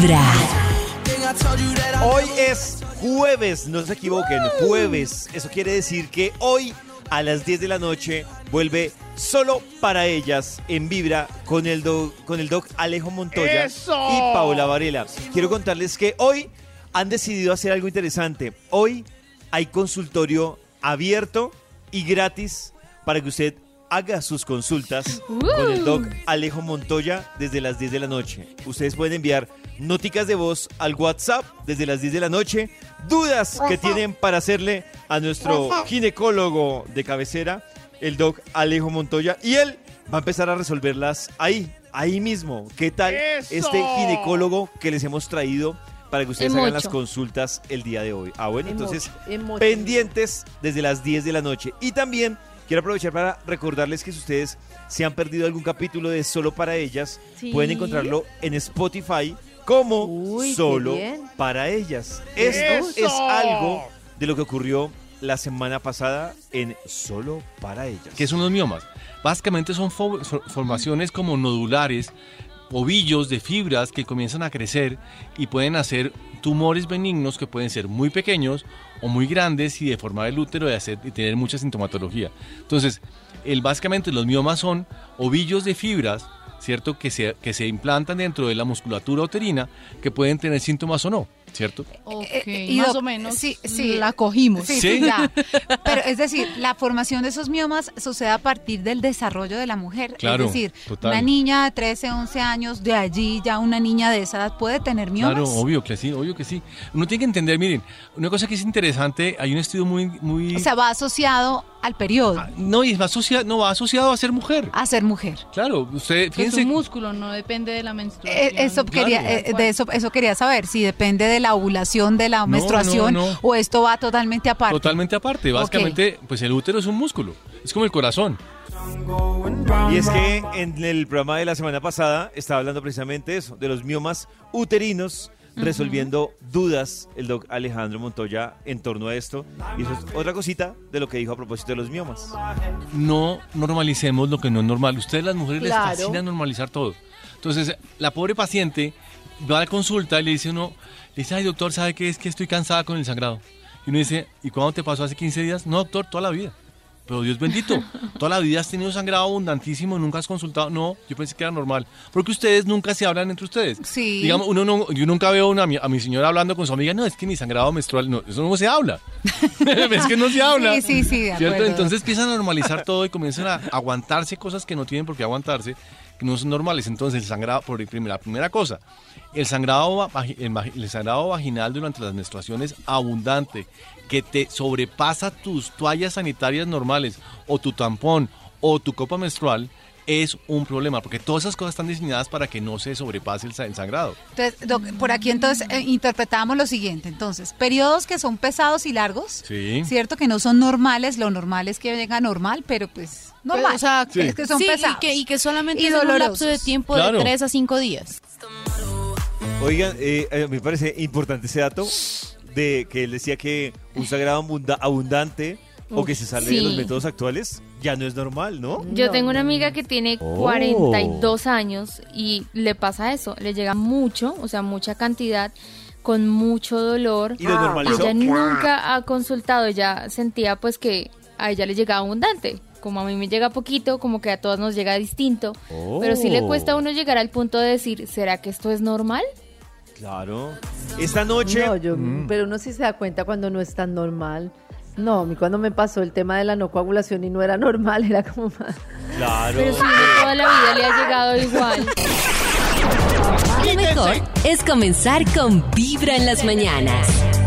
Vibra. Hoy es jueves, no se equivoquen, jueves. Eso quiere decir que hoy a las 10 de la noche vuelve solo para ellas en Vibra con el, do- con el doc Alejo Montoya y Paula Varela. Quiero contarles que hoy han decidido hacer algo interesante. Hoy hay consultorio abierto y gratis para que usted haga sus consultas con el doc Alejo Montoya desde las 10 de la noche. Ustedes pueden enviar noticas de voz al WhatsApp desde las 10 de la noche, dudas que tienen para hacerle a nuestro ginecólogo de cabecera, el doc Alejo Montoya, y él va a empezar a resolverlas ahí, ahí mismo. ¿Qué tal este ginecólogo que les hemos traído para que ustedes hagan las consultas el día de hoy? Ah, bueno, entonces Emocho. pendientes desde las 10 de la noche. Y también quiero aprovechar para recordarles que si ustedes se han perdido algún capítulo de Solo para ellas, Sí. pueden encontrarlo en Spotify como Uy, Solo para ellas. Esto es algo de lo que ocurrió la semana pasada en Solo para ellas. ¿Qué son los miomas? Básicamente son fo- fo- formaciones como nodulares, ovillos de fibras que comienzan a crecer y pueden hacer tumores benignos que pueden ser muy pequeños o muy grandes y deformar el útero y, hacer, y tener mucha sintomatología. Entonces, el, básicamente los miomas son ovillos de fibras, ¿cierto? Que se, que se implantan dentro de la musculatura uterina que pueden tener síntomas o no, ¿cierto? Ok, Eh, y más o menos sí, sí. la cogimos. Sí, ya. Pero es decir, la formación de esos miomas sucede a partir del desarrollo de la mujer. Claro, es decir, total. una niña de 13, 11 años, de allí ya una niña de esa edad puede tener miomas. Claro, obvio que sí, obvio que sí. Uno tiene que entender, miren, una cosa que es interesante, hay un estudio muy... muy O sea, va asociado al periodo, Ah, no, y va asociado, no, va asociado a ser mujer. a ser mujer. Claro, usted, Que es fíjense... un músculo, no depende de la menstruación. Eh, eso Claro. quería, eh, de eso, eso quería saber, si depende de la ovulación, de la No, menstruación, no, no. o esto va totalmente aparte. Totalmente aparte. Básicamente, pues el útero es un músculo. Es como el corazón. Y es que en el programa de la semana pasada estaba hablando precisamente de eso, de los miomas uterinos, resolviendo dudas el doc Alejandro Montoya en torno a esto. Y eso es otra cosita de lo que dijo a propósito de los miomas. No normalicemos lo que no es normal. Ustedes las mujeres les Claro. fascina normalizar todo. Entonces, la pobre paciente va a la consulta y le dice uno, le dice, ay doctor, ¿sabe qué es que estoy cansada con el sangrado? Y uno dice, ¿y cuándo te pasó hace 15 días? No, doctor, toda la vida. Pero Dios bendito, toda la vida has tenido sangrado abundantísimo, nunca has consultado. No, yo pensé que era normal. Porque ustedes nunca se hablan entre ustedes. Sí. Digamos, uno no, yo nunca veo una, a mi señora hablando con su amiga, no, es que mi sangrado menstrual, no, eso no se habla. es que no se habla. Sí, sí, sí, de ¿Cierto? Entonces empiezan a normalizar todo y comienzan a aguantarse cosas que no tienen por qué aguantarse, no son normales. Entonces, el sangrado, por primera, primera cosa, el sangrado, el sangrado vaginal durante las menstruaciones abundante, que te sobrepasa tus toallas sanitarias normales, o tu tampón, o tu copa menstrual, es un problema, porque todas esas cosas están diseñadas para que no se sobrepase el, sa- el sangrado. Entonces, doc, por aquí entonces eh, interpretamos lo siguiente. Entonces, periodos que son pesados y largos, Sí. cierto que no son normales, lo normal es que venga normal, pero pues normal. o sea, Sí. es que son sí, pesados. y que, y que solamente Y es en un lapso de tiempo Claro. de 3 a 5 días. Oigan, eh, eh, me parece importante ese dato de que él decía que un sagrado abunda- abundante o que se sale de los métodos actuales ya no es normal, ¿no? Yo No, tengo una amiga que tiene Oh. 42 años y le pasa eso, le llega mucho, o sea, mucha cantidad, con mucho dolor. Y lo Ah, normalizó. Ella nunca ha consultado, ella sentía pues que a ella le llegaba abundante. Como a mí me llega poquito, como que a todos nos llega distinto. Pero sí le cuesta a Oh. uno llegar al punto de decir, ¿será que esto es normal? Claro. Esta noche No, yo, pero uno sí se da cuenta cuando no es tan normal. No, a mí cuando me pasó el tema de la no coagulación y no era normal, era como más... Claro. Pero si uno toda la vida le ha llegado igual. Lo mejor es comenzar con Vibra en las mañanas.